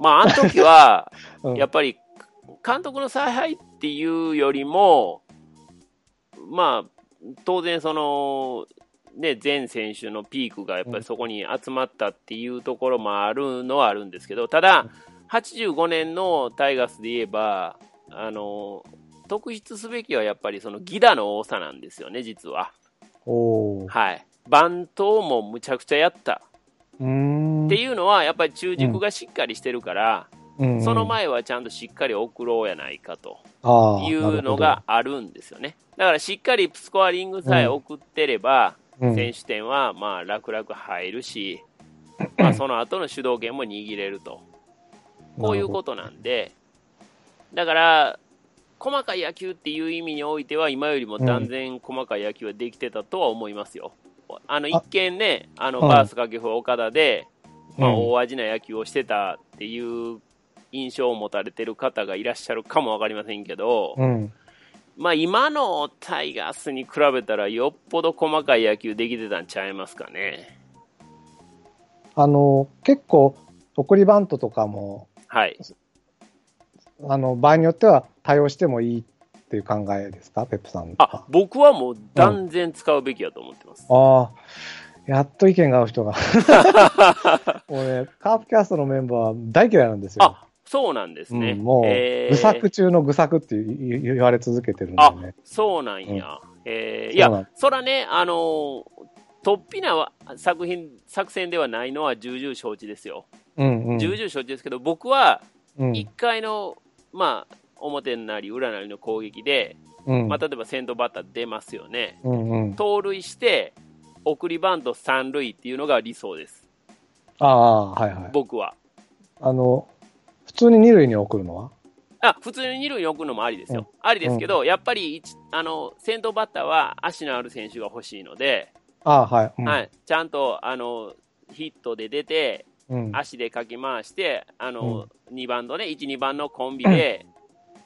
まあ、あの時は、うんやっぱり、監督の采配っていうよりも、まあ、当然その、ね、全選手のピークがやっぱりそこに集まったっていうところもあるのはあるんですけど、ただ、85年のタイガースで言えば、あの、特筆すべきはやっぱりそのギダの多さなんですよね、実は。はい。バントもむちゃくちゃやった。っていうのは、やっぱり中軸がしっかりしてるから、その前はちゃんとしっかり送ろうやないかというのが、あるんですよね。だからしっかりスコアリングさえ送ってれば、選手点はまあ楽々入るし、まあ その後の主導権も握れると。こういうことなんで、だから、細かい野球っていう意味においては、今よりも断然細かい野球はできてたとは思いますよ。あの一見ね、あのうんバース掛布岡田で、まあ、うん大味な野球をしてたっていう印象を持たれてる方がいらっしゃるかもわかりませんけど、うん。まあ、今のタイガースに比べたら、よっぽど細かい野球できてたんちゃいますかね。あの、結構、送りバントとかも、はい。あの、場合によっては対応してもいいっていう考えですか、ペップさんあは。僕はもう断然使うべきだと思ってます。ああ、やっと意見が合う人が。もうね、カープキャストのメンバーは大嫌いなんですよ。あそうなんですね。うん、もう、えー愚作中の愚作って言言われ続けてるんであね。そうなんや。えーいや、そらね、あのー、突飛なわ作品、作戦ではないのは重々承知ですよ。うんうん。重々承知ですけど、僕はうん1回の、まあ、表なり裏なりの攻撃で、うんまあ、例えば先頭バッター出ますよね。うんうん。盗塁して、送りバント三塁っていうのが理想です。ああ、はいはい。僕は。あの、普通に二塁に送るのは？あ、普通に二塁に置くのもありですよ。ありですけど、やっぱり一あの先頭バッターは足のある選手が欲しいので、ああ、はい。うんはい、ちゃんとあのヒットで出て、うん。足でかき回して、あの2番のね、1、2番のコンビで、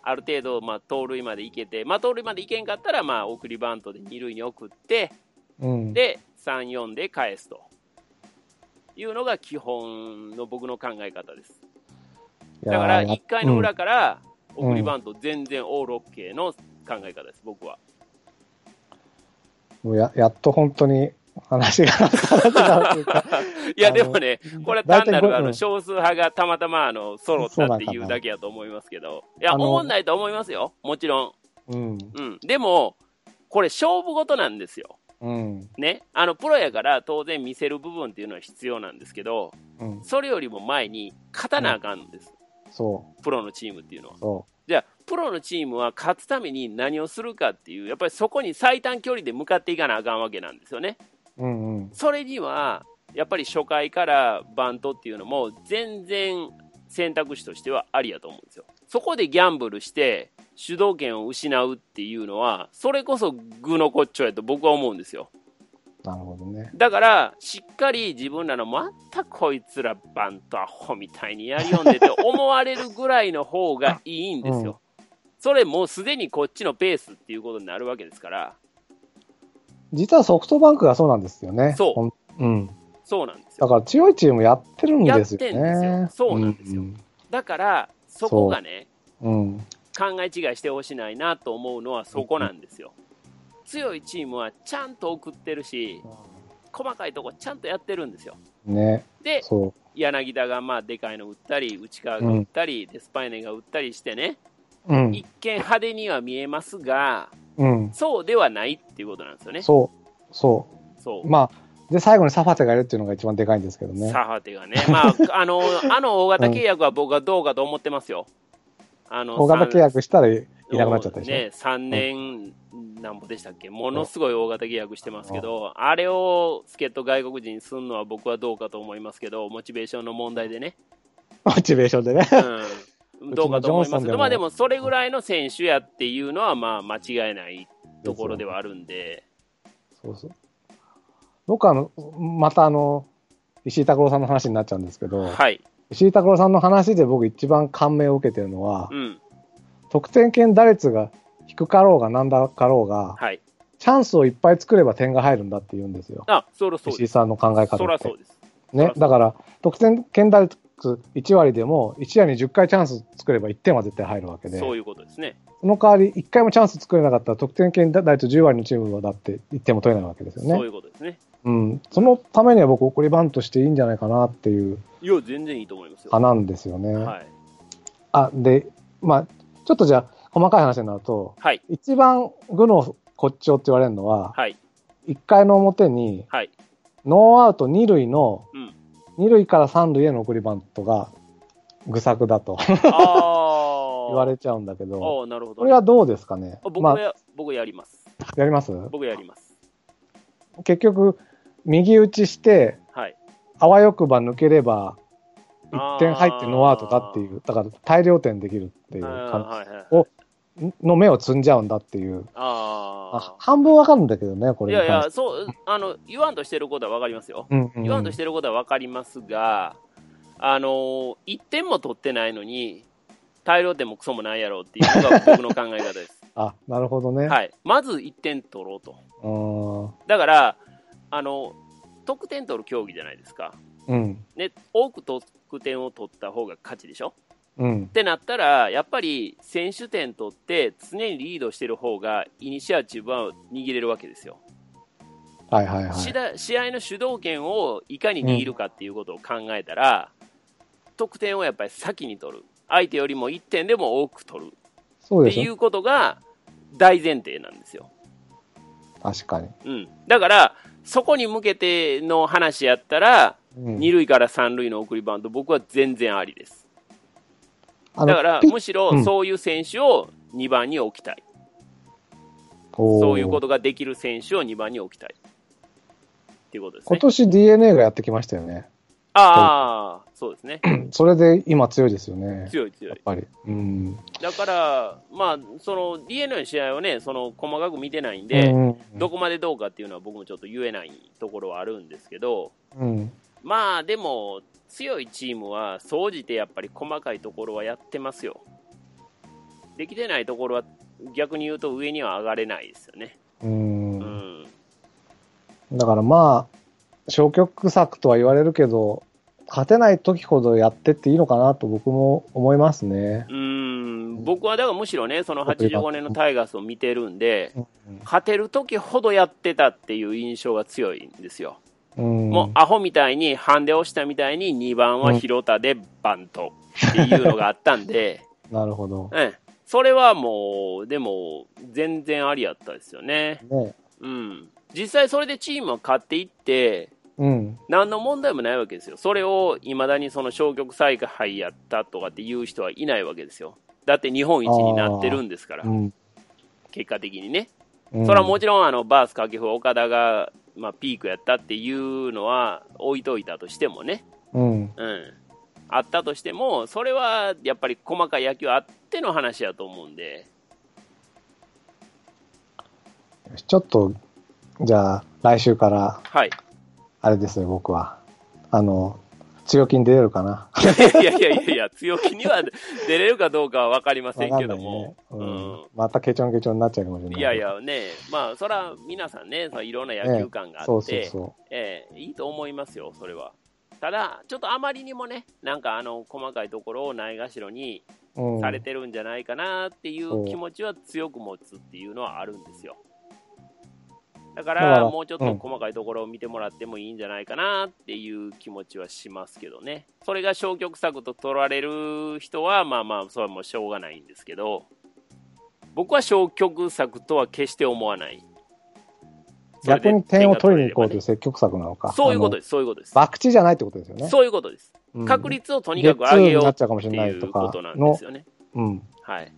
ある程度、まあ、盗塁まで行けて、まあ、盗塁まで行けんかったら、まあ、送りバントで二塁に送って、うん。で、3、4で返すというのが基本の僕の考え方です。だから、1回の裏うんからうん送りバント全然オールオッケーの考え方です、僕は。もうややっと本当に話が、話がといや、でもね、これは単なるあの少数派がたまたまあの揃ったっていうだけやと思いますけど、いや、思んないと思いますよ、もちろん。うん。うん、でも、これ、勝負事なんですよ。うん。ね、あのプロやから当然見せる部分っていうのは必要なんですけど、うん。それよりも前に勝たなあかんんです、そプロのチームっていうのはじゃあ、プロのチームは勝つために何をするかっていう、やっぱりそこに最短距離で向かっていかなあかんわけなんですよね。う。うんうん。それには、やっぱり初回からバントっていうのも全然選択肢としてはありやと思うんですよ。そこでギャンブルして主導権を失うっていうのは、それこそ具の骨頂やと僕は思うんですよ。なるほどね。だから、しっかり自分らのまたこいつらバントアホみたいにやりよんでて 思われるぐらいの方がいいんですよ。それもうすでにこっちのペースっていうことになるわけですから、実はソフトバンクがそうなんですよね。そううん。そうなんですよ。だから強いチームやってるんですよね。やってんですよそうなんですよだから、そこがね、うん。うん。考え違いしてほしないなと思うのはそこなんですよ。強いチームはちゃんと送ってるし、細かいとこちゃんとやってるんですよ。ね。で、そ柳田がまあでかいの打ったり、内川が打ったり、デスパイネが打ったりしてね、う。うん。一見派手には見えますが、うん。そうではないっていうことなんですよね。そう。そそうう。。まあ、で、最後にサファテがいるっていうのが一番でかいんですけどね。サハテがね、まあ、あの、あの大型契約は僕はどうかと思ってますよ。あの 大型契約したらいなくなっちゃったでしょ？ね、3年なんぼでしたっけ、ものすごい大型契約してますけど、あれを助っ人外国人にするのは僕はどうかと思いますけど、モチベーションの問題でね、モチベーションでね。うん、どうかと思いますけど、まあでもそれぐらいの選手やっていうのは、まあ間違いないところではあるんで、そうそう。僕はあの、またあの、石井拓郎さんの話になっちゃうんですけど、はい、石井拓郎さんの話で僕一番感銘を受けてるのは、うん、得点圏打率が低かろうがなんだかろうが、はい。チャンスをいっぱい作れば点が入るんだって言うんですよ。あ、そらそう石井です。さんの考え方って。そらそうでねだから、得点圏打率ス1割でも、1割に10回チャンス作れば1点は絶対入るわけで、そういうことですね。その代わり1回もチャンス作れなかったら、得点圏打率10割のチームはだって1点も取れないわけですよそういね。うことですね。うん。そのためには僕、送りバントしていいんじゃないかなっていういや、全然いいと思いますよ。派なんですよね。はい。あ、で、まあ、ちょっとじゃあ、細かい話になると、はい。一番具の骨頂って言われるのは、はい。1回の表に、はい。ノーアウト2塁の、うん。2塁から3塁への送りバントが愚策だとああ。言われちゃうんだけど、ああ、なるほど。これはどうですかね？あ僕まや、僕やります。あ、やります？僕やります。結局、右打ちして、はい。あわよくば抜ければ、1点入ってノーアウトだっていう、だから大量点できるっていう感はいはい。おの目を積んじゃうんだっていう、ああ半分わかるんだけどね、こあ。いやいや。そう、あの、言わんとしてることはわかりますよ。うんうんうん言わんとしてることはわかりますが、あのー、1点も取ってないのに、大量点もクソもないやろうっていうのが僕の考え方です。あ、なるほどね。はい。まず1点取ろうと。うーんだから、あの、得点取る競技じゃないですか。うん。ね、多く得点を取った方が勝ちでしょ？うんっ。てなったら、やっぱり選手点取って常にリードしてる方がイニシアチブは握れるわけですよ。はいはいはい。試合の主導権をいかに握るかっていうことを考えたら、得点をやっぱり先に取る。相手よりも1点でも多く取る。っていうことが大前提なんですよ。確かに。うん。だから、そこに向けての話やったら、うん2塁から3塁の送りバント、僕は全然ありです。だから、むしろうんそういう選手を2番に置きたい。おーそういうことができる選手を2番に置きたい。っていうことですね。今年 DNA がやってきましたよね。ああ、そうですね。それで今強いですよね。強い強い。やっぱり。うん。だから、まあ、その DNA の試合をね、その細かく見てないんで、うんどこまでどうかっていうのは僕もちょっと言えないところはあるんですけど、うん。まあでも、強いチームは、総じてやっぱり細かいところはやってますよ。できてないところは、逆に言うと上には上がれないですよね。う。うんん。だからまあ、消極策とは言われるけど、勝てない時ほどやってっていいのかなと僕も思いますね。うん、僕はだからむしろね、その85年のタイガースを見てるんで、うん勝てる時ほどやってたっていう印象が強いんですよ。うん。もうアホみたいに、ハンデをしたみたいに2番は広田でバントっていうのがあったんで、なるほど。うん、それはもう、でも、全然ありやったですよね。ね。うん。実際それでチームは勝っていって、うん。何の問題もないわけですよ。それを未だにその消極采配やったとかっていう人はいないわけですよ。だって日本一になってるんですからう、ん。結果的にね。うんそれはもちろんあのバース掛布岡田が、まあ、ピークやったっていうのは置いといたとしてもね、うん。うん、あったとしても、それはやっぱり細かい野球あっての話やと思うんで、ちょっと、じゃあ、来週から、はい。あれですよ、僕は。あの、強気に出れるかな？いやいやいやいや、強気には出れるかどうかは分かりませんけども、ねうんうん。またケチョンケチョンになっちゃうかもしれない。いやい。やね、まあ、それは皆さんね、そのいろんな野球感があそうって、そうそええいいと思いますよ、それは。ただ、ちょっとあまりにもね、なんかあの細かいところをないがしろにう。うん。されてるんじゃないかなっていそうう気持ちは強く持つっていうのはあるんですよ。だかだからら、もうちょっとうん細かいところを見てもらってもいいんじゃないかなっていう気持ちはしますけどね。それが消極策と取られる人は、まあまあ、それはもうしょうがないんですけど、僕は消極策とは決して思わない。逆に点を取りに行こうという積極策なのか。そういうことです、そういうことですす。。博打じゃないってことですよね。そういうことです。うん確率をとにかく上げようっていいうことなんですよね。うん。はい。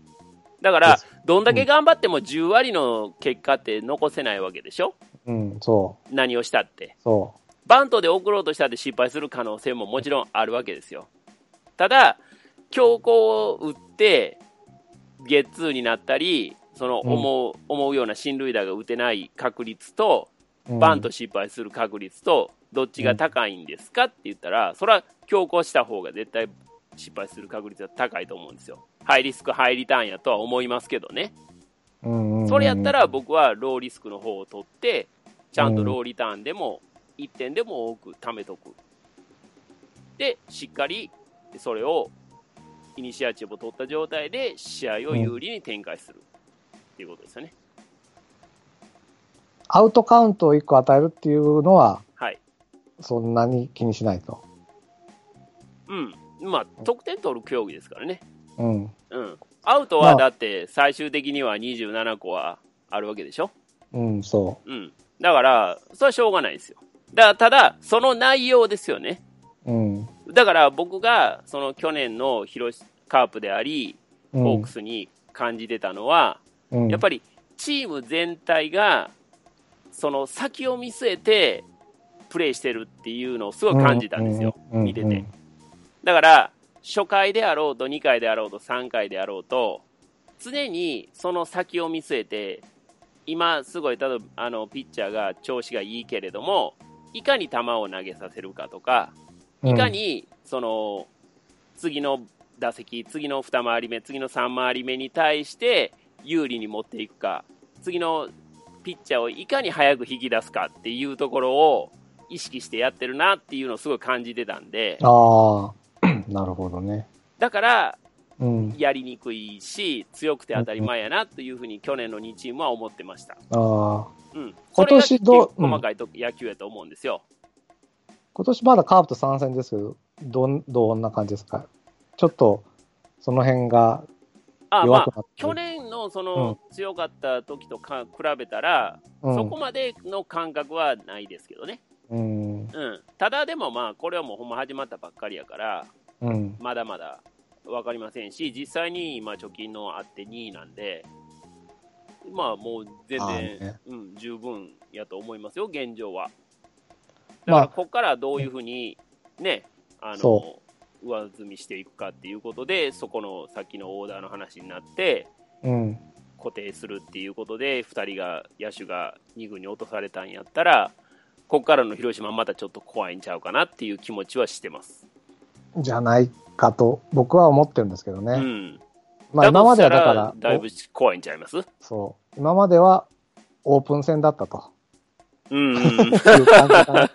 だから、どんだけ頑張っても10割の結果って残せないわけでしょ？うん、そう。何をしたって。そバントで送ろうとしたって失敗する可能性ももちろんあるわけですよ。ただ、強行を打って、ゲッツーになったり、その思う,、思うような進塁打が打てない確率と、う。うんバント失敗する確率と、どっちが高いんですかって言ったら、それは強行した方が絶対失敗する確率は高いと思うんですよ。ハイリスク、ハイリターンやとは思いますけどね。それやったら僕はローリスクの方を取って、ちゃんとローリターンでも1点でも多く貯めとく。で、しっかりでそれをイニシアチブを取った状態で試合を有利に展開するっていうことですよね。アウトカウントを1個与えるっていうのは、はい。そんなに気にしないと。うん。まあ、得点取る競技ですからね。うん。うん。アウトはだって最終的には27個はあるわけでしょ？うん、そうん。だから、それはしょうがないですよ。だから、ただ、その内容ですよね。う。うん。だから僕が、その去年の広島カープであり、うんホークスに感じてたのは、うん、やっぱりチーム全体が、その先を見据えてプレーしてるっていうのをすごい感じたんですよ、うん見てて。。だから、初回であろうと、2回であろうと、3回であろうと、常にその先を見据えて、今、すごい、例えばあのピッチャーが調子がいいけれども、いかに球を投げさせるかとか、うん。いか、にその次の打席、次の2回り目、次の3回り目に対して有利に持っていくか、次のピッチャーをいかに早く引き出すかっていうところを意識してやってるなっていうのをすごい感じてたんで、ああ、なるほどね。だからうん。やりにくいし、強くて当たり前やなというふうに去年の2チームは思ってました。ああ。うん、今年ど細かいと野球やと思うんですよ。今年まだカープと参戦ですけど、どん、どんな感じですか？ちょっと、その辺があまあ。去年のその強かった時とか比べたら、うん、そこまでの感覚はないですけどね、うん。うん、ただでもまあこれはもうほんま始まったばっかりやからうん。まだまだ分かりませんし実際に今貯金のあって2位なんでまあもう全ああ然、ねうん、十分やと思いますよ現状はだまあからここからどういうふうにねあのそ上積みしていくかっていうことでそこのさっきのオーダーの話になってうん。固定するっていうことで2人が野手が2軍に落とされたんやったらここからの広島またちょっと怖いんちゃうかなっていう気持ちはしてます。じゃないかと、僕は思ってるんですけどね。うん。まあ今まではだかとらだいぶ怖いんちゃいます？おそう。今まではオープン戦だったと。うん。いう感じかな。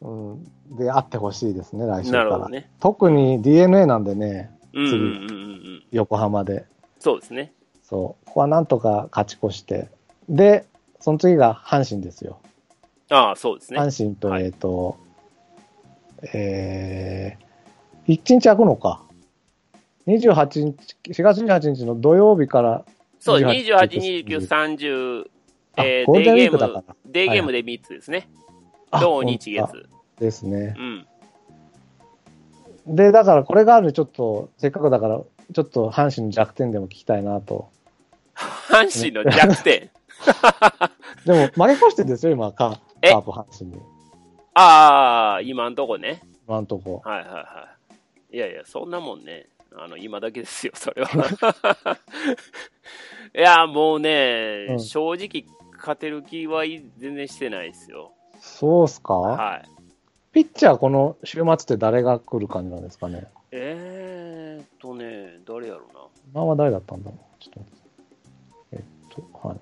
うん。で、あってほしいですね、来週から。なるほどね。特に DNA なんでね、うんうんうんうん。横浜で。そうですね。そう。ここはなんとか勝ち越して。で、その次が阪神ですよ。ああ、そうですね。阪神と、はいえっ、と、えー、1日空くのか。28日、4月28日の土曜日から、そう、28 28、29、30、あえーゴールデンウィデーゲームークだから。、デーゲームで3つですね。あ土日本当月。だですね。うん。で、だからこれがあるちょっと、せっかくだから、ちょっと阪神の弱点でも聞きたいなと。阪神の弱点。でも、負け越してるんですよ、今、カープ阪神に。ああ、今んとこね。今んとこ。はいはいはい。いやいや、そんなもんね、あの、今だけですよ、それは。いや、もうね、うん正直、勝てる気はい全然してないですよ。そうっすか、はい。ピッチャーこの週末って誰が来る感じなんですかね？えーっとね、誰やろうな。今は誰だったんだ？ろうちょっと待って。えっと、阪神。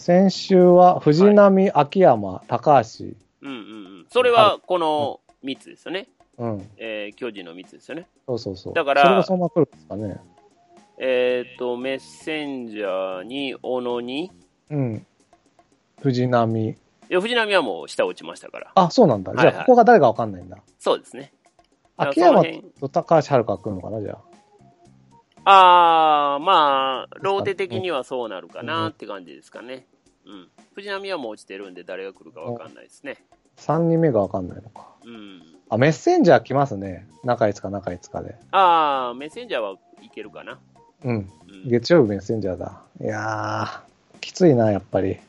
先週は藤浪、秋山、高橋。うんうんうん。それは、この3つですよね。うん。えー巨人の3つですよね。そうそうそう。だからそれがそのまま来るんですかね。えーっと、メッセンジャーに、小野に、いうん。藤浪。や、藤浪はもう下落ちましたから。あ、そうなんだ。じゃあ、はいはいここが誰かわかんないんだ。そうですね。秋山と高橋遥が来るのかな、じゃあ。ああ、まあ、ローテ的にはそうなるかなって感じですかね。うん。藤浪はもう落ちてるんで、誰が来るかわかんないですね。3人目がわかんないのか。うん。あ、メッセンジャー来ますね。中5日、中5日で。ああ、メッセンジャーはいけるかな。うん。うん、月曜日メッセンジャーだ。いやー、きついな、やっぱり。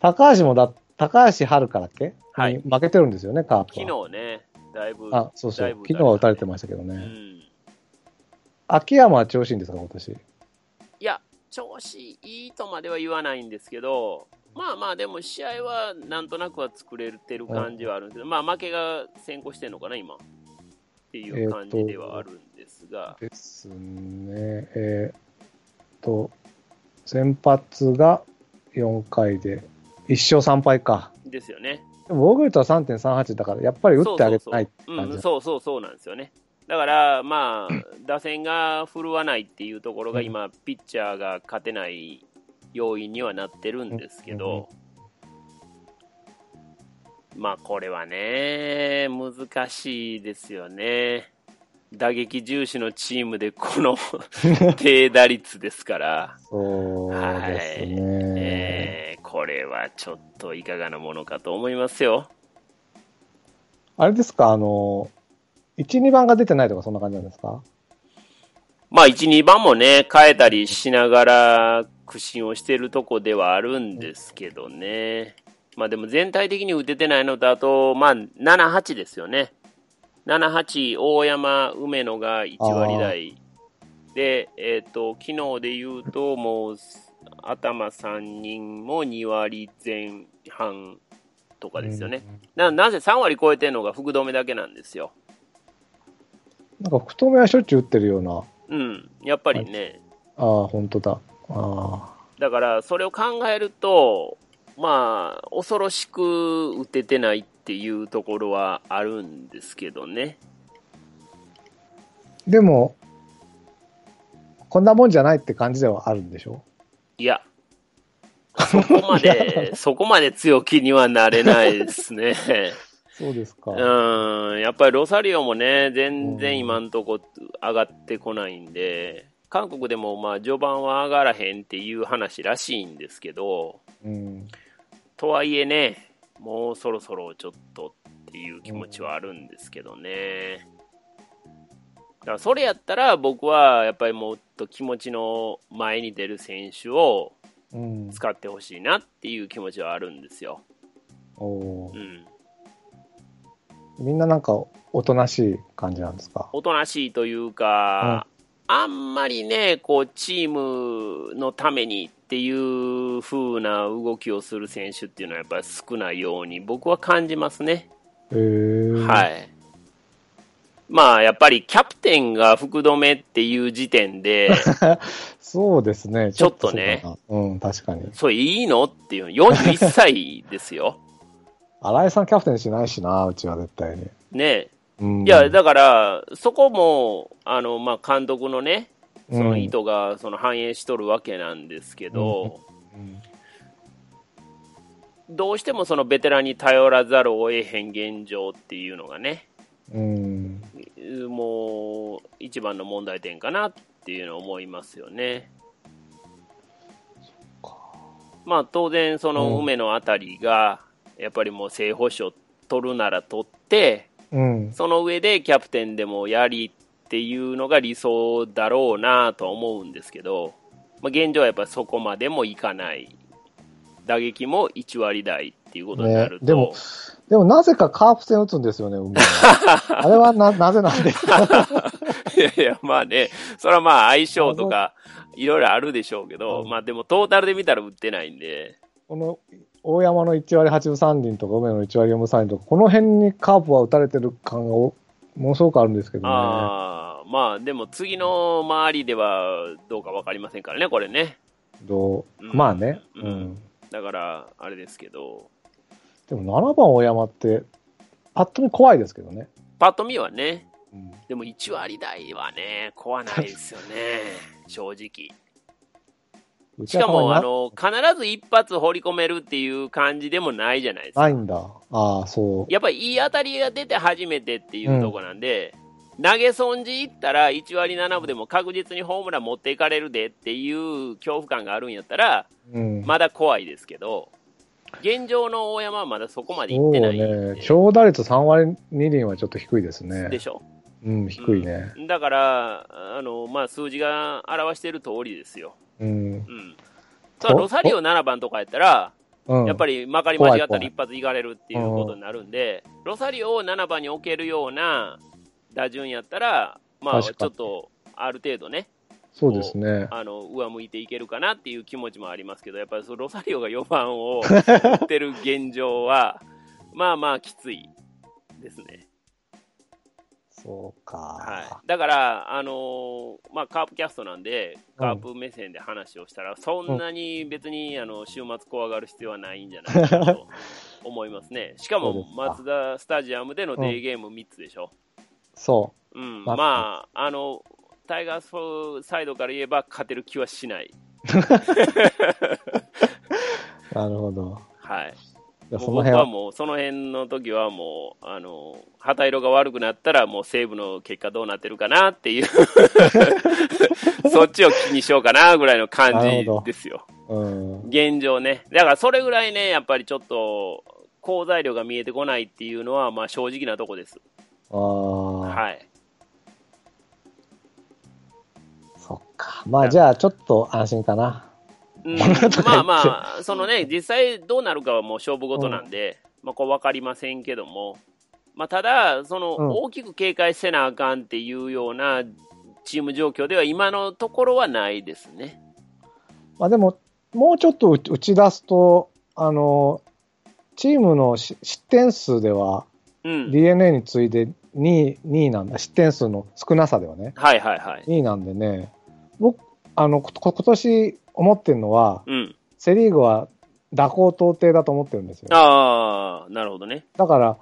高橋もだ、高橋遥だっけ？はいに負けてるんですよね、カープ昨は。日ね、だいぶ。あ、そうそう。昨日は打たれてましたけどね。うん。秋山は調子いいんですか、今年？いや、調子いいとまでは言わないんですけど、まあまあ、でも試合はなんとなくは作れてる感じはあるんですけど、まあ負けが先行してるのかな、今。っていう感じではあるんですが、ですね。えーっと、先発が4回で、1勝3敗か。ですよね。でも防御率は3.38だから、やっぱり打ってあげてないってそう感じそうそううん、そうそうそうなんですよね。だから、まあ、打線が振るわないっていうところが今、ピッチャーが勝てない要因にはなってるんですけど、まあ、これはね、難しいですよね。打撃重視のチームでこの 低打率ですから、そうですね。えーこれはちょっといかがなものかと思いますよ。あれですか、あの、1、2番が出てないとかそんな感じなんですか？まあ、1、2番もね、変えたりしながら苦心をしてるとこではあるんですけどね。まあでも全体的に打ててないのと、あと、まあ、7、8ですよね。7、8、大山、梅野が1割台。で、えっ、と、昨日で言うと、もう、頭3人も2割前半とかですよね。ななぜ3割超えてるのが福留だけなんですよ。なんか、太めはしょっちゅう打ってるような。うん。やっぱりね、ああ、本当だ。あだから、それを考えると、まあ、恐ろしく打ててないっていうところはあるんですけどね。あ。でも、こんなもんじゃないって感じではあるんでしょ？いや、そこまで、そこまで強気にはなれないですね。そうですか。うん、やっぱりロサリオもね、全然今んとこ上がってこないんで、韓国でもまあ序盤は上がらへんっていう話らしいんですけど、うん。とはいえね、もうそろそろちょっとっていう気持ちはあるんですけどね。だからそれやったら僕はやっぱりもっと気持ちの前に出る選手をうん。使ってほしいなっていう気持ちはあるんですよ。うん。みんななんか、おとなしい感じなんですか？おとなしいというか、あんまりね、こう、チームのためにっていう風な動きをする選手っていうのはやっぱり少ないように僕は感じますね。へえ。。はいい。まあ、やっぱりキャプテンが福留っていう時点で、そうですね。ちょっとね。うん、確かに。それいいの？っていう、41歳ですよ。新井さんキャプテンしないしな、うちは絶対に。ね。うん。いや、だから、そこも、あの、まあ、監督のね、その意図がその反映しとるわけなんですけど、うんどうしてもそのベテランに頼らざるを得へん現状っていうのがね、うん。もう一番の問題点かなっていうのは思いますよね。まあ当然その梅のあたりがやっぱりもう正捕手を取るなら取ってうん。その上でキャプテンでもやりっていうのが理想だろうなとは思うんですけど、まあ、現状はやっぱりそこまでもいかない打撃も1割台っていうことになると、ねでもでもなぜかカープ戦打つんですよね、あれはな、なぜなんで？すかいやいや、まあね、それはまあ相性とか、いろいろあるでしょうけど、うん。まあでもトータルで見たら売ってないんで、この、大山の1割8分3厘とか、梅の1割4分3厘とか、この辺にカープは打たれてる感がおものすごくあるんですけどね。ああ、まあでも次の周りではどうかわかりませんからね、これね。どううんまあね、ううんん。だから、あれですけど、でも7番大山って、パッと見怖いですけどね。パッと見はね、うんでも1割台はね、怖ないですよね、正直。うしかも、あの、必ず一発掘り込めるっていう感じでもないじゃないですか。ないんだ。ああ、そう。やっぱりいい当たりが出て初めてっていうとこなんで、投げ損じいったら1割7分でも確実にホームラン持っていかれるでっていう恐怖感があるんやったら、うん。まだ怖いですけど、現状の大山はまだそこまでいってないね。長打率3割2厘はちょっと低いですね。でしょ。うん、低いね。うんだから、あのまあ、数字が表している通りですよ。うん。うん。ただロサリオ7番とかやったら、うん。やっぱりまかり間違ったら一発いかれるっていうことになるんで、ロサリオを7番に置けるような打順やったら、まあ、ちょっとある程度ね、そうですね。あの上向いていけるかなっていう気持ちもありますけど、やっぱりそのロサリオが4番を打ってる現状は、まあまあきついですね。そうか。はい、だから、あのーまあ、カープキャストなんで、カープ目線で話をしたら、そんなに別にあの週末怖がる必要はないんじゃないかなと 思いますね。しかもマツダスタジアムでのデーゲーム3つでしょ。そうん、まあまあ、あの、タイガースサイドから言えば勝てる気はしない。う。なるほど。はい。そうの辺は、もう、その辺の時はもう、あの、旗色が悪くなったら、もう西武の結果どうなってるかなっていう、そっちを気にしようかなぐらいの感じですよ。うん。現状ね。だからそれぐらいね、やっぱりちょっと、好材料が見えてこないっていうのは、まあ正直なとこです。ああ、はい。そっか。まあじゃあちょっと安心かな。うん、まあまあ、そのね、実際どうなるかはもう勝負事なんで、まあこう分かりませんけども、まあただ、そのうん大きく警戒せなあかんっていうようなチーム状況では今のところはないですね。まあでも、もうちょっと打ち出すと、あの、チームのし失点数ではうん。DNA に次いで2位、2位なんだ。失点数の少なさではね。はいはいはい。2位なんでね、僕、あの、こ今年思ってるのは、うん。セリーグは蛇行到底だと思ってるんですよ。ああ、なるほどね。だから、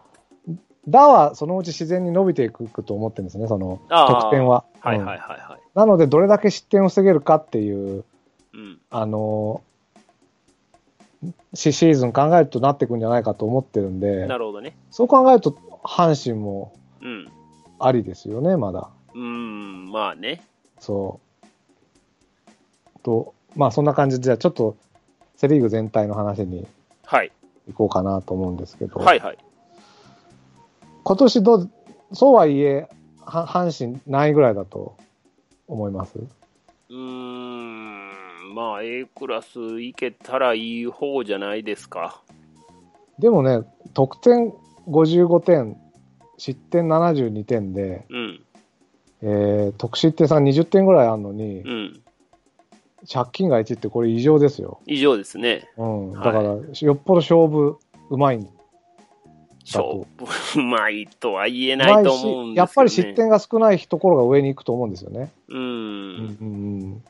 打はそのうち自然に伸びていくと思ってるんですね、その得点は。はいうんはいはいはい。なので、どれだけ失点を防げるかっていう、うん。あのシシーズン考えるとなっていくんじゃないかと思ってるんで、なるほどね。そう考えると、阪神もうん。ありですよね、まだ。うん、まあね。そう。と、まあそんな感じで、じゃあちょっとセ・リーグ全体の話にはい。行こうかなと思うんですけど、はいはい。今年どう、そうはいえ、は阪神何位ぐらいだと思います？うーん、まあ A クラスいけたらいい方じゃないですか。でもね、得点55点、失点72点で、うん。えー、得失点差が20点ぐらいあるのに、うん。借金が1ってこれ異常ですよ。以上ですね。うん。はいだから、よっぽど勝負うまいんだ勝と。負 うまいとは言えうないと思うんですね。やっぱり失点が少ないところが上に行くと思うんですよね。うん。うん。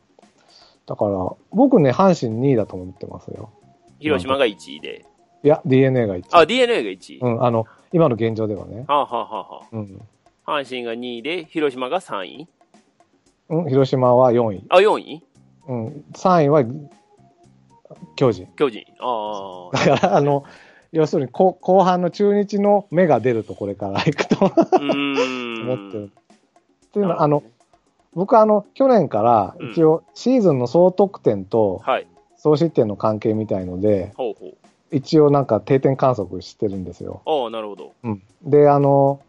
だから、僕ね、阪神2位だと思ってますよ。広島が1位で。いや、DNA が1位。あ、DNA が1位。うん、あの、今の現状ではね。はあ、はあはあはうん。あ、阪神が2位で、広島が3位うん、広島は4位。あ、4位？うん、3位は巨人。巨人。ああ。だから、あの、要するに後後半の中日の目が出るとこれから行くと。思ってる。っていうのは、あの、僕はあの、去年から一応シーズンの総得点とはい。総失点の関係みたいので、ほうほう。一応なんか定点観測してるんですよ。ああ、なるほど。うん。で、あの、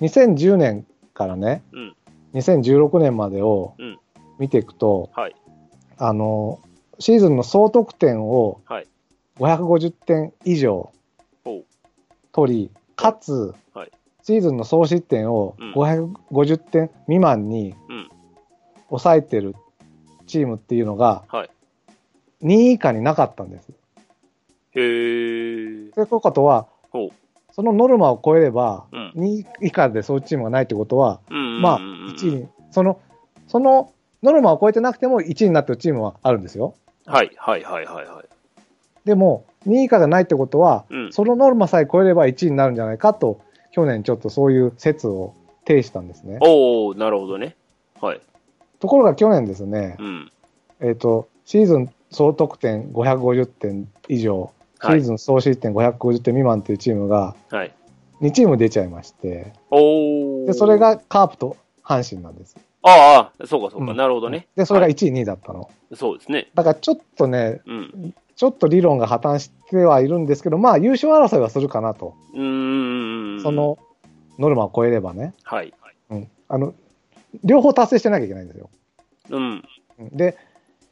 2010年からね、うん。2016年までをうん見ていくと、はい。あの、シーズンの総得点をはい。550点以上。取り、かつ、はいシーズンの総失点をうん550点未満にうん。抑えてるチームっていうのがはい。2位以下になかったんです。へえ。ということは。そのノルマを超えれば、うん2位以下でそういうチームがないってことは、うん。まあ、うん1位に、その、そのノルマを超えてなくても1位になってるチームはあるんですよ。はい。はい。はい。はい。はい。でも、2位以下がないってことは、うん。そのノルマさえ超えれば1位になるんじゃないかと、去年ちょっとそういう説を呈したんですね。おおなるほどね。はい。ところが去年ですね、うん。えっ、と、シーズン総得点550点以上、シはいーズン総失点550点未満っていうチームがはい。2チーム出ちゃいまして、おおで、それ、がカープと阪神なんです。ああ、そうかそうか、うんなるほどね。で、それがはい1位、2位だったの。そうですね。だからちょっとね、うん。ちょっと理論が破綻してはいるんですけど、まあ優勝争いはするかなと。うーん。そ、のノルマを超えればね。はい。うん。あの、両方達成してなきゃいけないんですよ。うん。うんで、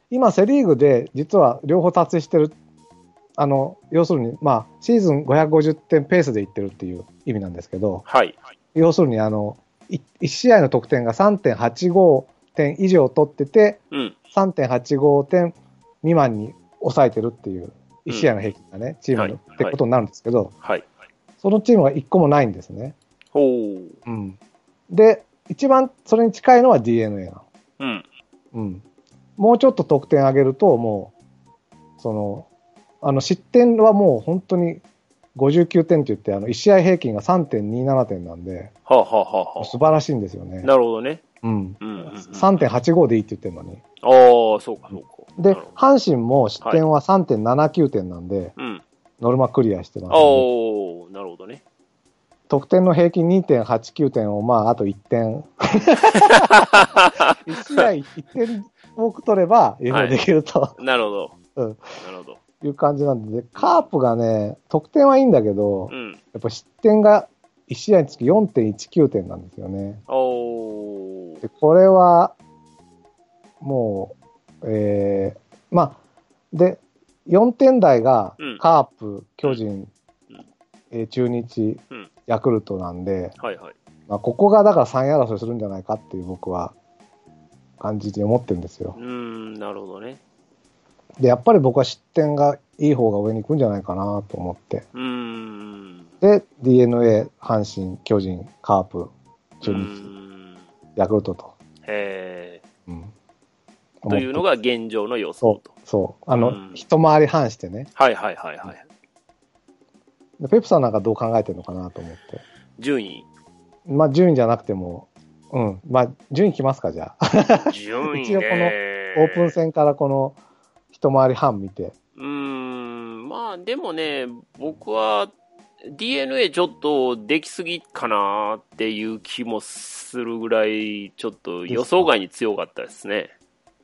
今、セ・リーグで実は両方達成してる、あの要するに、まあ、シーズン550点ペースでいってるっていう意味なんですけど、はい。要するにあの、1試合の得点が3.85点以上取ってて、うん。3.85点未満に抑えてるっていう、1試合の平均がね、チームの、はいってことになるんですけど、はい。そのチームが1個もないんですね。ほう。うん、で、一番それに近いのは d n a なの。うん。うん、もうちょっと得点上げると、もう、その、あの失点はもう本当に59点って言って、あの1試合平均が3.27点なんで、はあ、はあはあは素晴らしいんですよあ、ね。なるほどね。うん、うんうんうん、3.85でいいって言ってるのに。ああ、そうか、そうか。で阪神も失点は3.79点なんで、うん。ノルマクリアしてます、ね。おー、なるほどね。得点の平均2.89点を、まあ、あと1点。1試合1点多く取れば優勝できると、なるほど。うんなるほど。いう感じなんで、カープがね、得点はいいんだけど、うん。やっぱ失点が1試合につき4.19点なんですよね。おー。で、これは、もう、えー、まあ、で、4点台がうんカープ、巨人、うんえー中日、うんヤクルトなんで、はいはい。まあ、ここがだから3位争いするんじゃないかっていう僕は感じで思ってるんですよう。ーん、なるほどね。で、やっぱり僕は失点がいい方が上に行くんじゃないかなと思って。で、DNA、阪神、巨人、カープ、中日、んヤクルトと。へうんーというのが現状の予想と。、そう。あの、うん一回り半してね。はいはいはいはい。でペプさんなんかどう考えてるのかなと思って。順位。まあ、順位じゃなくても、うん。まあ、順位来ますか、じゃあ。順位ね。一応このオープン戦からこの一回り半見て。うーん、まあでもね、僕は DNA ちょっとできすぎかなっていう気もするぐらい、ちょっと予想外に強かったですね。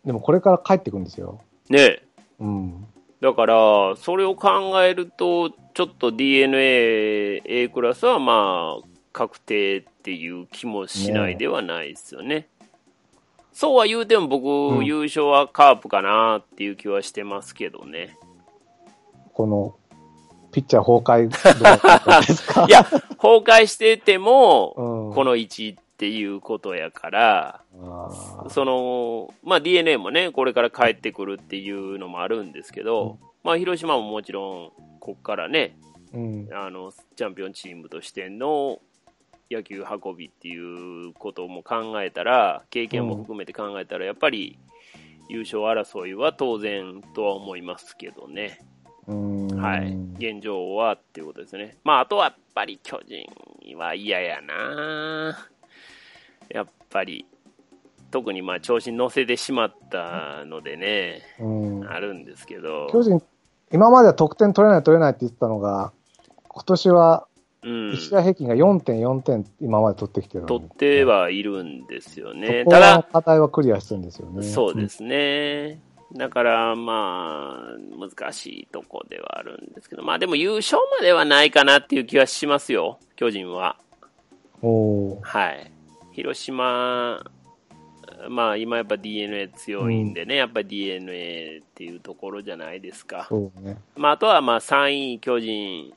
でもこれから帰ってくるんですよ。ねうん。だから、それを考えると、ちょっと DNA A クラスはまあ、確定っていう気もしないではないですよね。そうは言うても僕、うん。優勝はカープかなっていう気はしてますけどね。この、ピッチャー崩壊 いや、崩壊してても、うん、この位置っていうことやから、その、まあ DNA もね、これから帰ってくるっていうのもあるんですけど、まあ広島ももちろん、こっからね、うん。あの、チャンピオンチームとしての野球運びっていうことも考えたら、経験も含めて考えたら、やっぱり優勝争いは当然とは思いますけどね。うんはい。現状はっていうことですね。まあ、あとはやっぱり巨人は嫌やなやっぱり、特にまあ調子に乗せてしまったのでね、うんあるんですけど、巨人、今までは得点取れない取れないって言ってたのが、今年はうん1、試合平均が4.4点今まで取ってきてるの取ってはいるんですよね。ただ、課題はクリアしてるんですよね。そうですね。だから、まあ、難しいとこではあるんですけど、まあでも優勝まではないかなっていう気はしますよ、巨人は。うん。おーはい。広島、まあ今やっぱ DNA 強いんでね、やっぱ DNA っていうところじゃないですか。そうね。まああとはまあ3位巨人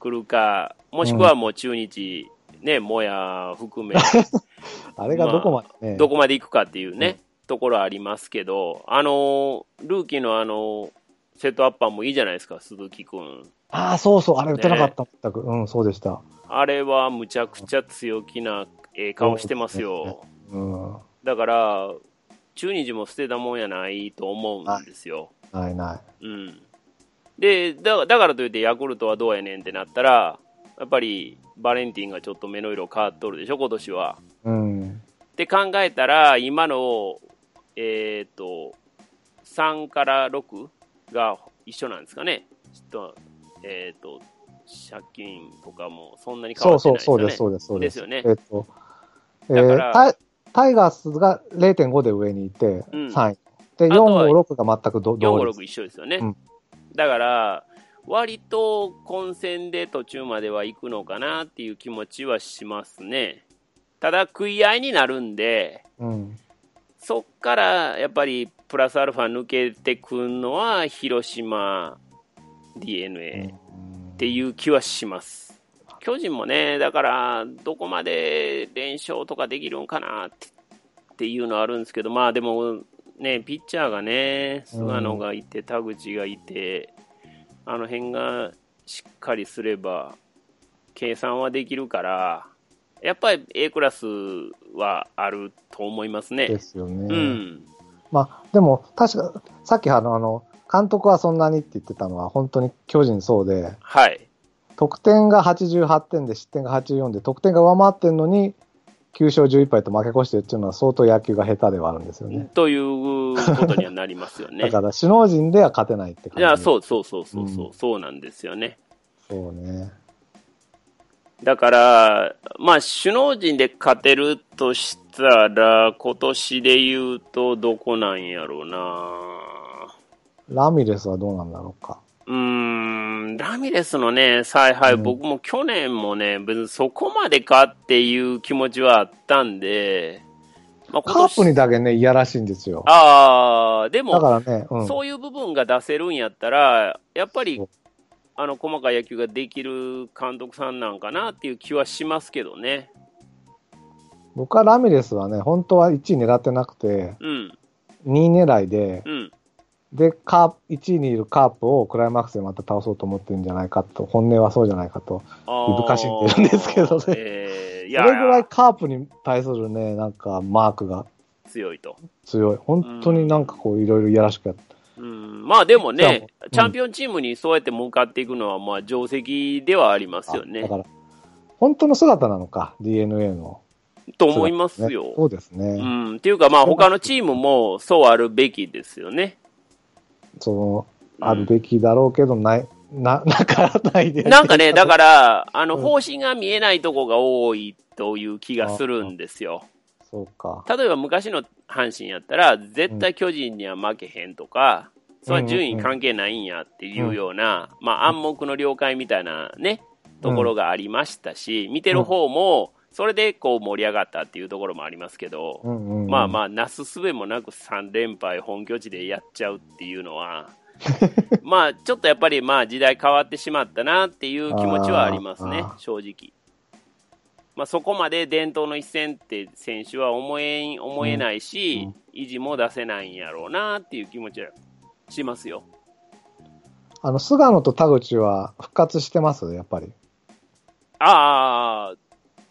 来るか、もしくはもう中日、ね、もや含め、あれがどこまでね。どこまで行くかっていうね、ところありますけど、あの、ルーキーのあの、セットアッパーもいいじゃないですか、鈴木くん。ああ、そうそう、あれ打てなかった、全く。うん、そうでした。あれはむちゃくちゃ強気なええ顔してますよ。うん。だから、中日も捨てたもんやないと思うんですよ。ないない。うん。で、だだからといってヤクルトはどうやねんってなったら、やっぱりバレンティンがちょっと目の色変わっとるでしょ、今年は。うん。って考えたら、今の、えっ、と、3から6が一緒なんですかね。ちょっと、えっ、と、借金とかもそんなに変そうわってないですよね。そう、そうです、そうです、そうです。ですよねえっと、えータイタイガースが0.5で上にいて、うん3位。で、4、あとは5、6が全くど4、同5、率6一緒ですよね。うんだから、割と混戦で途中までは行くのかなっていう気持ちはしますね。ただ、食い合いになるんで、うん。そっからやっぱりプラスアルファ抜けてくるのは広島、DNA っていう気はします。巨人もね、だから、どこまで連勝とかできるんかなってっていうのはあるんですけど、まあでも、ね、ピッチャーがね、菅野がいて、田口がいて、あの辺がしっかりすれば、計算はできるから、やっぱり A クラスはあると思いますでね。すよね。うん。まあ、でも、確か、さっきあの、あの、監督はそんなにって言ってたのは、本当に巨人そうで、はい。得点が88点で失点が84で、得点が上回ってんのに、9勝11敗と負け越してるっていうのは相当野球が下手ではあるんですよね。ということにはなりますよね。だから、首脳陣では勝てないって感じ。いや、そうそうそうそうそう、うんそうなんですよね。そうね。だから、まあ、首脳陣で勝てるとしたら、今年で言うと、どこなんやろうな。ラミレスはどうなんだろうか。うーん、ラミレスのね、采配、うん僕も去年もね、別にそこまでかっていう気持ちはあったんで、まあ、カープにだけね、いやらしいんですよ。ああ、でも、だからね、うん。そういう部分が出せるんやったら、やっぱりあの、細かい野球ができる監督さんなんかなっていう気はしますけどね。僕はラミレスはね、本当は1位狙ってなくて、うん、2位狙いで、うん。で、カープ、1位にいるカープをクライマックスでまた倒そうと思ってるんじゃないかと、本音はそうじゃないかと。いぶかしんでるんですけどねえーいそれぐらいや、カープに対するね、なんかマークが強いと。強い。本当になんかこういろいろいやらしくやって。うん、まあでもね、うんチャンピオンチームにそうやって向かっていくのは、まあ定石ではありますよねだ。から、本当の姿なのか、DNA の。と思いますねよ。そうですうね。ん、っていうかまあ他のチームもそうあるべきですよね。その、あるべきだろうけど、ない、な、なからないで。なんかね、だから、あの、うん方針が見えないとこが多いという気がするんですよ。そうか。例えば昔の阪神やったら、絶対巨人には負けへんとか、それは順位関係ないんやっていうような、まあ暗黙の了解みたいなね、ところがありましたし、見てる方も、それでこう盛り上がったっていうところもありますけど、うんうんうんまあまあ、なすすべもなく3連敗本拠地でやっちゃうっていうのは、まあちょっとやっぱりまあ時代変わってしまったなっていう気持ちはありますね正直。まあそこまで伝統の一戦って選手は思えん思えないし、うん維持も出せないんやろうなっていう気持ちはしますよ。あの、菅野と田口は復活してます？やっぱり。ああ、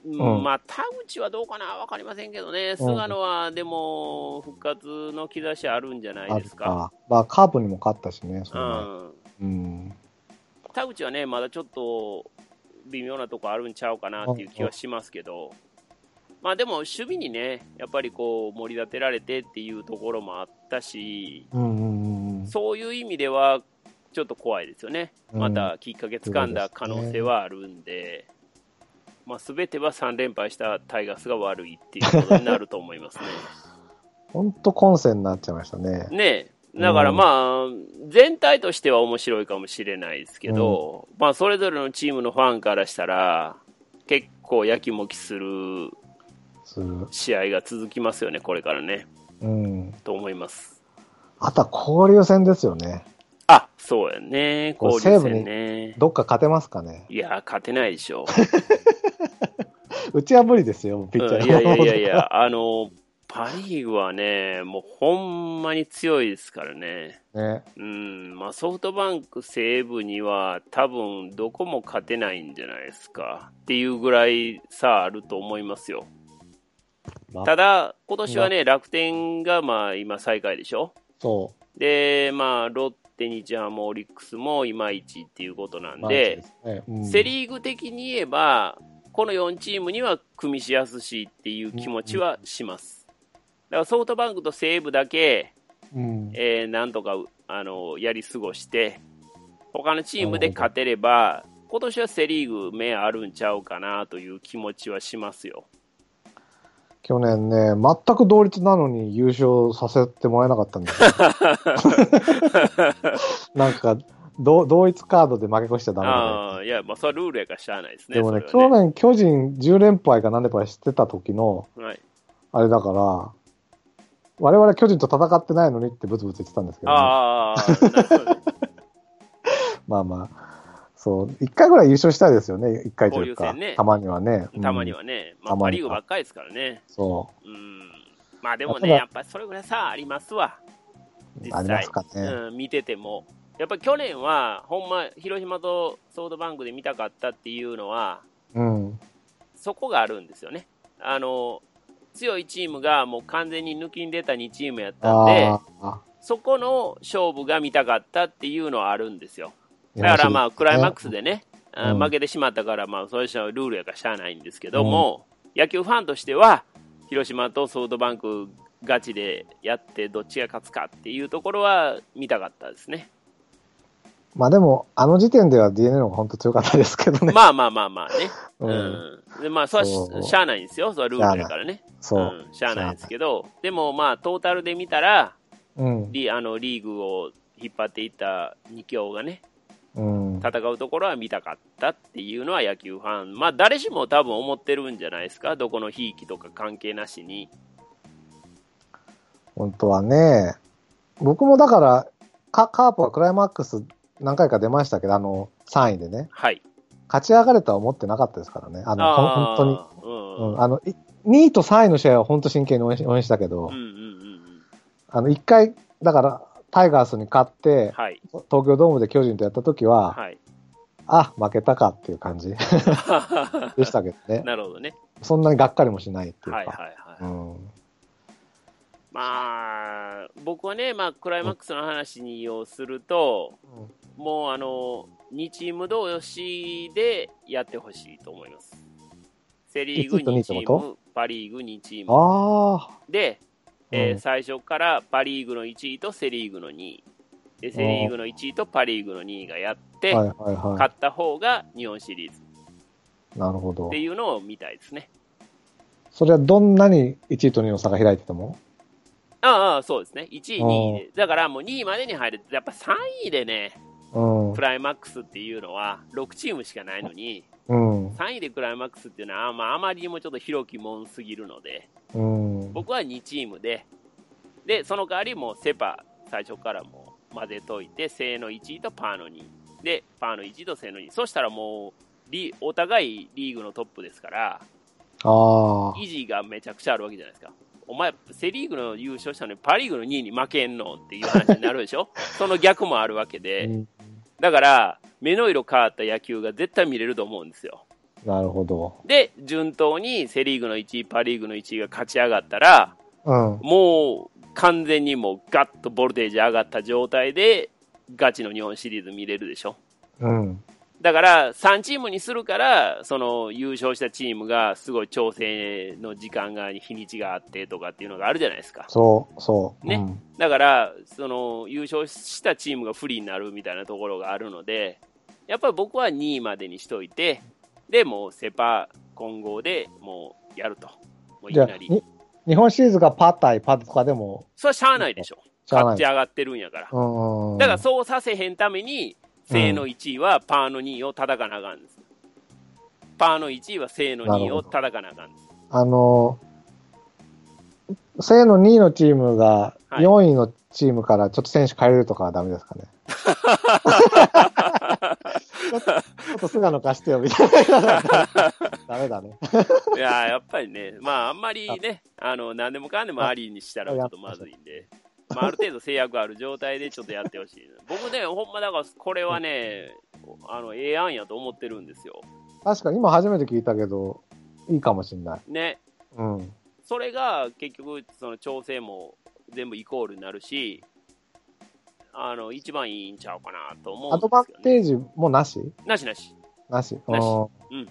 うんうんまあ田口はどうかなわかりませんけどね、菅野はでも復活の兆しあるんじゃないですか。か。まあ、カープにも勝ったしね、そうんうん。田口はね、まだちょっと微妙なとこあるんちゃうかなっていう気はしますけど、まあでも守備にね、やっぱりこう盛り立てられてっていうところもあったし、うんうんうん。そういう意味ではちょっと怖いですよね。うんまたきっかけ掴んだ可能性はあるんで、まあ全ては3連敗したタイガースが悪いっていうことになると思いますね。本当混戦になっちゃいましたね。ねえだからまあ、全体としては面白いかもしれないですけど、まあそれぞれのチームのファンからしたら、結構やきもきする。試合が続きますよね、これからね、うん。と思います。あとは交流戦ですよね。あそうやね、交流戦ね。どっか勝てますかね。いや、勝てないでしょう ちは無理ですよ、ピう。ッチャーうんいやいやいやいや、あの、パ・リーグはね、もうほんまに強いですからね。ね。うん、まあソフトバンク、西武には多分どこも勝てないんじゃないですかっていうぐらい差あると思いますよ。まあただ、今年はね、楽天がまあ今最下位でしょ。そで、まあロッテ、日ハム、オリックスもいまいちっていうことなんで、ですねうんセ・リーグ的に言えば、この4チームには組みしやすしっていう気持ちはします。だからソフトバンクと西武だけ、うん。えーなんとかあのやり過ごして、他のチームで勝てれば、今年はセ・リーグ、目あるんちゃうかなという気持ちはしますよ。去年ね、全く同率なのに優勝させてもらえなかったんですよ。なんか、同同一カードで負け越しちゃダメだああ、いや、まあ、それはルールやからしゃあないですね。でもね、それは去年巨人10連敗か何連敗してた時の、はい、あれだから、我々巨人と戦ってないのにってブツブツ言ってたんですけど、ね、ああ、なるほどね まあまあ、そう、一回ぐらい優勝したいですよね、一回というか、交流戦ねたまにはね。うんたまにはね、まあ、たまにはパ・リーグばっかりですからね。そうん。まあでもね、ただやっぱりそれぐらいさ、ありますわ。実う、際。ありますかね。うん、見てても。やっぱり去年は、ほんま、広島とソフトバンクで見たかったっていうのは、うん。そこがあるんですよね。あの、強いチームがもう完全に抜きん出た2チームやったんでそこの勝負が見たかったっていうのはあるんですよ。だからまあ、クライマックスでね、あうん負けてしまったから、まあ、それじゃルールやからしゃあないんですけども、野球ファンとしては、広島とソフトバンクガチでやって、どっちが勝つかっていうところは見たかったですね。まあでも、あの時点では DNA の方が本当強かったですけどね。まあまあまあまあね。う うんん。で、まあ、それはししゃあないんですよ。それはルールやからね。そう。うん、しゃあないですけど、でもまあ、トータルで見たら、うん。リあのリーグを引っ張っていった2強がね、うん。戦うところは見たかったっていうのは野球ファン、まあ、誰しも多分思ってるんじゃないですか、どこのひいきとか関係なしに。本当はね、僕もだから、カカープはクライマックス何回か出ましたけど、あの、3位でね、はい。勝ち上がれとは思ってなかったですからね。あの、ほん本当に。うんうん、あの、い2位と3位の試合は本当真剣に応援し応援したけど、うんうんうんうん。あの、1回、だから、タイガースに勝って、はい。東京ドームで巨人とやった時は、はい。あ、負けたかっていう感じ でしたけどね。なるほどね。そんなにがっかりもしないっていうか。はいはいはい。うん。まあ、僕はね、まあ、クライマックスの話をすると、もうあの、2チーム同士でやってほしいと思います。セ・リーグ1と2 2ってチーこム、パ・リーグ2チーム。あで、えーうん最初からパ・リーグの1位とセ・リーグの2位。で、セ・リーグの1位とパ・リーグの2位がやって、あ、はいはいは勝った方が日本シリーズい。なるほどって。いうのを見たいですね。それはどんなに1位と2位の差が開いてても？ああ、そうですね。1位、うん2位で。だからもう2位までに入る。やっぱ3位でね、うん。クライマックスっていうのは6チームしかないのに、うん。3位でクライマックスっていうのは、まあ、あまりにもちょっと広きもんすぎるので、うん。僕は2チームで、で、その代わりもうセ・パ、最初からもう混ぜといて、正の1位とパーの2位。で、パーの1位と正の2位。そしたらもう、リお互いリーグのトップですから。維持がめちゃくちゃあるわけじゃないですか。お前、セ・リーグの優勝したのにパ・リーグの2位に負けんのっていう話になるでしょ？その逆もあるわけで。うんだから、目の色変わった野球が絶対見れると思うんですよ。なるほど。で、順当にセ・リーグの1位、パ・リーグの1位が勝ち上がったら、うん。もう完全にもうガッとボルテージ上がった状態で、ガチの日本シリーズ見れるでしょ。うん。だから、3チームにするから、その優勝したチームがすごい調整の時間が、日にちがあってとかっていうのがあるじゃないですか。そう、そう。ねうんだから、その優勝したチームが不利になるみたいなところがあるので、やっぱり僕は2位までにしといて、で、もうセ・パ混合でもうやると。もういきなり。に日本シリーズがパ対パとかでも、それはしゃあないでしょ。勝ち上がってるんやから。うん。だからそうさせへんために、正の1位はパーの2位を叩かなあかんです。パーの1位は正の2位を叩かなあかんです。あの、正の2位のチームがはい4位のチームからちょっと選手変えれるとかはダメですかね。ちょっと、ちょっと菅野貸してよみたいな。ダメだね。いやーやっぱりね、まあ、あんまりね、あの、何でもかんでもありにしたらちょっとまずいんで、まあ、ある程度制約ある状態でちょっとやってほしい。僕ね、ほんまだから、これはね、あの、ええ案やと思ってるんですよ。確かに今初めて聞いたけど、いいかもしんない。ね。うん。それが結局、その調整も全部イコールになるし、あの、一番いいんちゃうかなと思うんアドバン。テージもなし？なしなし。なし。なしうんうん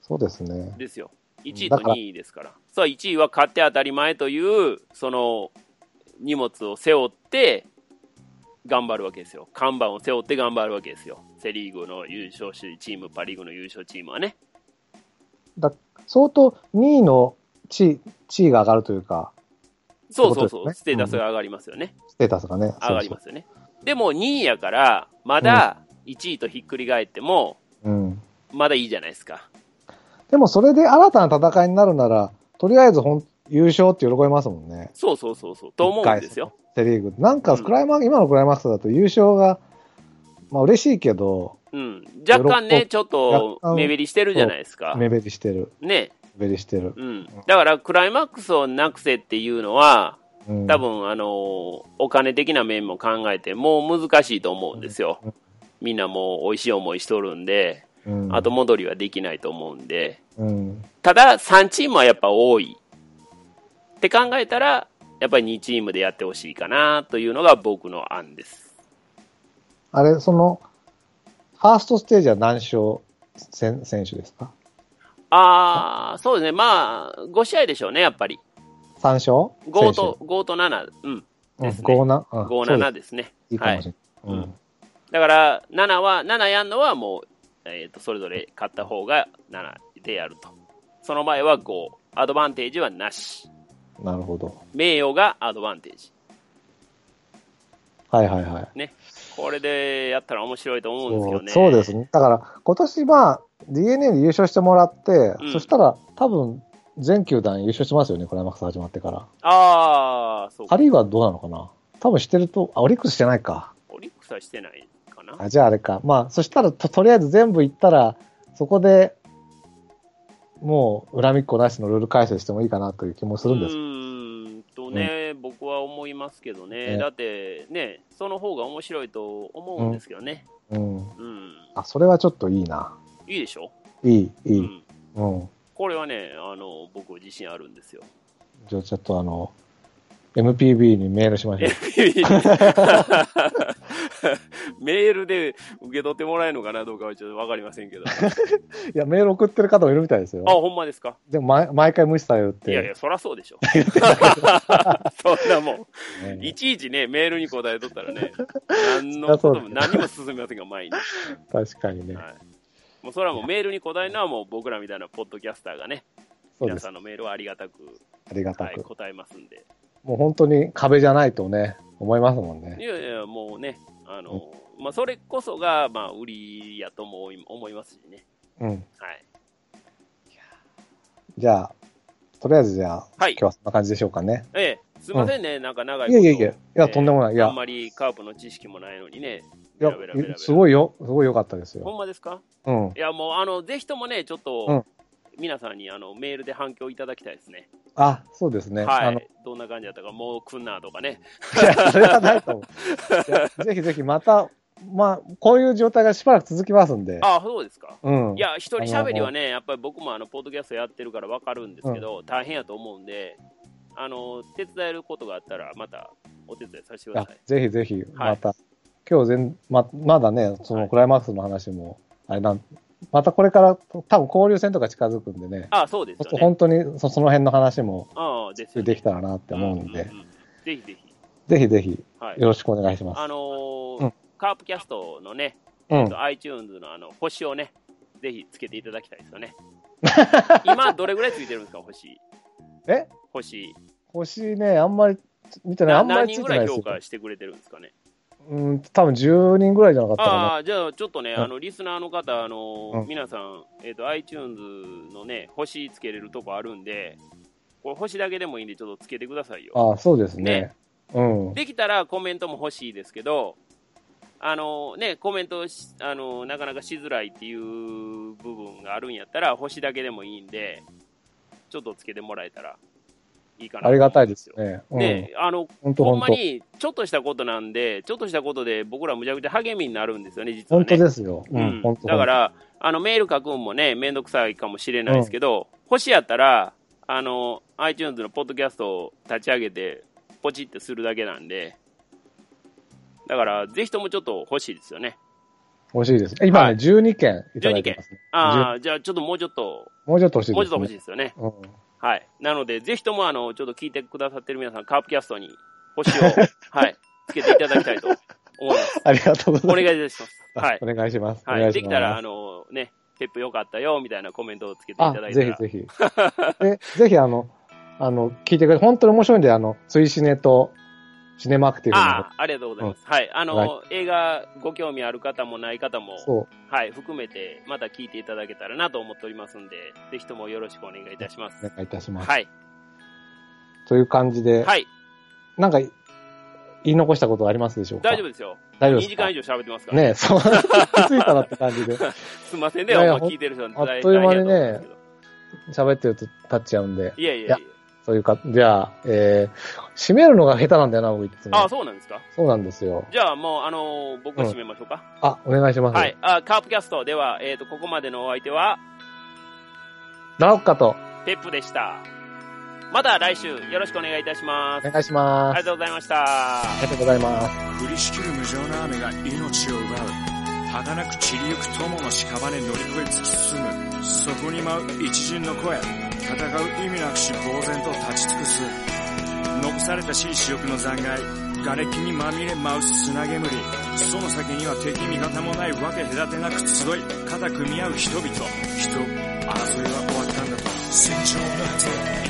そうですね。ですよ。1位とだから2位ですから。そう、1位は勝って当たり前という、その、荷物を背負って、頑張るわけですよ。看板を背負って頑張るわけですよ。セ・リーグの優勝チーム、パ・リーグの優勝チームはね。だ相当2位の地位地位が上がるというか、そうそうそう、ねステータスが上がりますよね。ステータスがね。上がりますよね。でも2位やから、まだ1位とひっくり返っても、そうそううん。まだいいじゃないですか。でもそれで新たな戦いになるなら、とりあえずほん優勝って喜びますもんね。そうそうそうそう、と思うんですよ。セリーグ。なんかうんクライマー、今のクライマックスだと優勝が、まあ嬉しいけど、うん。若干ね、ちょっと目減りしてるじゃないですか。目減りしてる。ね。目減りしてる。うん。だから、クライマックスをなくせっていうのは、うん、多分、あのーお金的な面も考えて、もう難しいと思うんですようん。みんなもう美味しい思いしとるんで、うん、後戻りはできないと思うんで、うん。ただ、3チームはやっぱ多い。って考えたら、やっぱり2チームでやってほしいかなというのが僕の案です。あれ、その、ファーストステージは何勝選選手ですか？ああ、そうですね。まあ、5試合でしょうね、やっぱり。?3 勝？5と、5と7。うん。ですねうん、5な、うん5、そう7ですね。いいかもしれない。はいうんだから、7は、7やんのはもう、えっ、と、それぞれ勝った方が7でやると。その場合は5。アドバンテージはなし。なるほど。名誉がアドバンテージ。はいはいはい。ね。これでやったら面白いと思うんですけどね。そうですね。だから、今年まあ、DNA に優勝してもらって、うんそしたら多分、全球団優勝しますよね、クライマックス始まってから。ああ、そうか。パリーグはどうなのかな？多分してると、あ、オリックスしてないか。オリックスはしてないかな。あ、じゃああれか。まあ、そしたらと、とりあえず全部行ったら、そこで、もう、恨みっこなしのルール改正してもいいかなという気もするんですう。ーんとね、僕は思いますけどね。ねだってね、その方が面白いと思うんですけどね。うん。うん。あ、それはちょっといいな。いいでしょ？いい、いい。うん。うん。これはね、あの、僕自信あるんですよ。じゃあちょっとあの、MPB にメールしましょう。メールで受け取ってもらえるのかなどうかはちょっとわかりませんけど。いや、メール送ってる方もいるみたいですよあ、。ほんまですか？でも毎、毎回無視されるって。いやいや、そらそうでしょ。そんなもん。ねいちいちね、メールに答えとったらね、何のことも、何も進みませんが、前に。確かにね。はい。もうそれはもうメールに答えるのはもう僕らみたいなポッドキャスターがね、皆さ。んのメールをありがたく、ありがたはい、く。答えますんで。もう本当に壁じゃないとね、思いますもんいね。やいや、もうね、あの、まあ、それこそが、まあ、売りやとも思いますしね。うん。はい。じゃあ、とりあえずじゃあ、はい今日はそんな感じでしょうかね。ええ、すいませんね、なんか長いいこと。やいやいやいやとんでもないいやあんまりカープの知識もないのにね。いやすごいよ、すごい良かったですほんよ。まですか？うん。いや、もう、あの、ぜひともね、ちょっと、うん皆さんにあのメールで反響いただきたいですね。あ、そうですね。あの、はい。どんな感じだったか、もう来んなとかね。いや、それはないと思う。ぜひぜひまた、まあ、こういう状態がしばらく続きますんで。あそうですか。うん。いや、一人喋りはね、やっぱり僕もあのポッドキャストやってるから分かるんですけど、大変やと思うんで、あの手伝えることがあったら、またお手伝いさせてくだあさい。ぜひぜひ、また、今日全、ま、まだね、そはいのクライマックスの話も、あれなん、またこれから多分交流戦とか近づくんでね、あそうですよね。本当にそその辺の話もあできたらなって思うんで、ぜひぜひ。ぜひぜひはいよ。ろしくお願いします。あのーうんカープキャストのね、うん。iTunes のあの星をね、ぜひつけていただきたいですよね。今、どれぐらいついてるんですか、星？え？星。星ね、あんまり見てない、あんま何りつ人ぐらい評いてないですよ。価してくれてるんですかね？うん、多分10人ぐらいじゃなかったかああ、じゃあちょっとね、うんあの、リスナーの方、あの、うん皆さん、えっ、と、iTunes のね、星つけれるとこあるんで、これ星だけでもいいんで、ちょっとつけてくださいよ。な。ああ、そうですね。ねうん。できたらコメントも欲しいですけど、あのね、コメントしあのなかなかしづらいっていう部分があるんやったら、星だけでもいいんで、ちょっとつけてもらえたらいいかなありがたいですよ。ね。うん。ね、あの、本当本当ほんまに、ちょっとしたことなんで、ちょっとしたことで僕らむちゃくちゃ励みになるんですよね、実はね。本当ですよ。ううんん、本当だか、ら、あのメール書くんもね、めんどくさいかもしれないですけど、星やったら、あの、iTunes のポッドキャストを立ち上げて、ポチってするだけなんで、だから、ぜひともちょっと欲しいですよね。欲しいです。今はいね、12件いただいてますね。ああ、じゃあちょっともうちょっと、もうちょっと欲しいです、ね。もうちょっと欲しいですよね。うん。はい。なので、ぜひとも、あの、ちょっと聞いてくださってる皆さん、カープキャストに星を、はい、つけていただきたいと思います。ありがとうございます。お願いいたします。はいお。願いします。おはい。できたら、あの、ね、テップ良かったよ、みたいなコメントをつけていただあ、いたら。ぜひぜひ。で、ぜひあの、あの、聞いてくれ、本当に面白いんで、あの、追試ネとシネマクティブのああ、ありがとうございます。はい。あの、は映画ご興味ある方もない方も、はい、含めて、また聞いていただけたらなと思っておりますんで、ぜひともよろしくお願いいたします。お願いいたします。はい。という感じで、はい。なんか、言い残したことありますでしょうか？大丈夫ですよ。2大丈夫ですか？時間以上喋ってますから。ねえ、そう、気づいたらって感じで、すいませんね、いやいや聞いてる人はあっという間にね喋ってると立っちゃうんで、いやいやいやいそういうか、じゃあ、えー、締めるのが下手なんだよな、僕いつも。ああ、そうなんですか？そうなんですよ。じゃあもう、あのー僕が締めましょうか。あ、お願いします。はい。あカープキャストでは、えっ、と、ここまでのお相手は、ラオッカと、ペップでした。また来週よろしくお願いいたします。お願いします。ありがとうございました。ありがとうございます。降りしきる無情な雨が命を奪う儚く散りゆく友の屍乗り越え突き進むそこに舞う一陣の声戦う意味なくし呆然と立ち尽くす。残されたしい死翼の残骸瓦礫にまみれ舞う砂煙。その先には敵味方もないわけ隔てなく集い肩組み合う人々。人争いは終わったんだと。戦場の果て